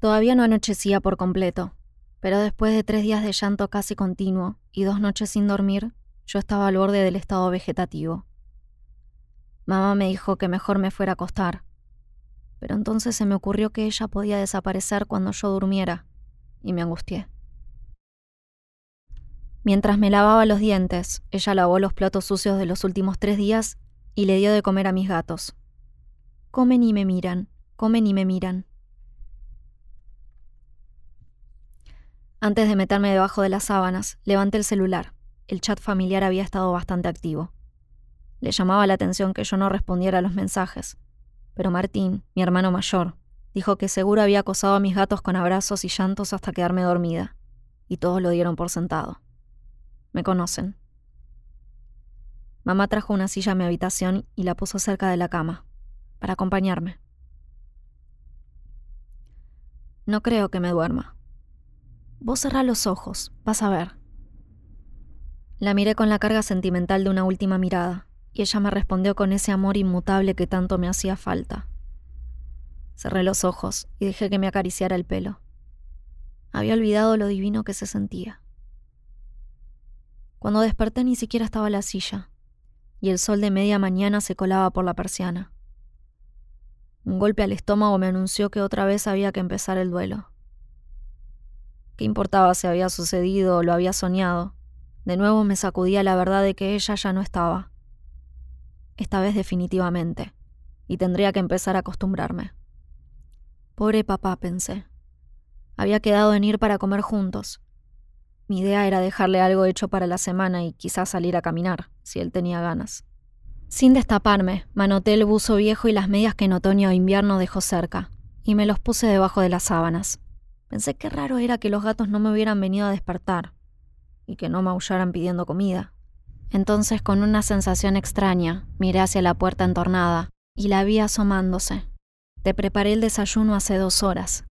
Todavía no anochecía por completo, pero después de tres días de llanto casi continuo y dos noches sin dormir, yo estaba al borde del estado vegetativo. Mamá me dijo que mejor me fuera a acostar, pero entonces se me ocurrió que ella podía desaparecer cuando yo durmiera, y me angustié. Mientras me lavaba los dientes, ella lavó los platos sucios de los últimos tres días y le dio de comer a mis gatos. Comen y me miran, comen y me miran. Antes de meterme debajo de las sábanas, levanté el celular. El chat familiar había estado bastante activo. Le llamaba la atención que yo no respondiera a los mensajes, pero Martín, mi hermano mayor, dijo que seguro había acosado a mis gatos con abrazos y llantos hasta quedarme dormida, y todos lo dieron por sentado. Me conocen. Mamá trajo una silla a mi habitación y la puso cerca de la cama, para acompañarme. No creo que me duerma. Vos cerrá los ojos, vas a ver. La miré con la carga sentimental de una última mirada, y ella me respondió con ese amor inmutable que tanto me hacía falta. Cerré los ojos y dejé que me acariciara el pelo. Había olvidado lo divino que se sentía. Cuando desperté ni siquiera estaba la silla, y el sol de media mañana se colaba por la persiana. Un golpe al estómago me anunció que otra vez había que empezar el duelo. ¿Qué importaba si había sucedido o lo había soñado? De nuevo me sacudía la verdad de que ella ya no estaba. Esta vez definitivamente, y tendría que empezar a acostumbrarme. Pobre papá, pensé. Había quedado en ir para comer juntos, mi idea era dejarle algo hecho para la semana y quizás salir a caminar, si él tenía ganas. Sin destaparme, manoté el buzo viejo y las medias que en otoño o invierno dejó cerca, y me los puse debajo de las sábanas. Pensé qué raro era que los gatos no me hubieran venido a despertar, y que no maullaran pidiendo comida. Entonces, con una sensación extraña, miré hacia la puerta entornada, y la vi asomándose. Te preparé el desayuno hace dos horas,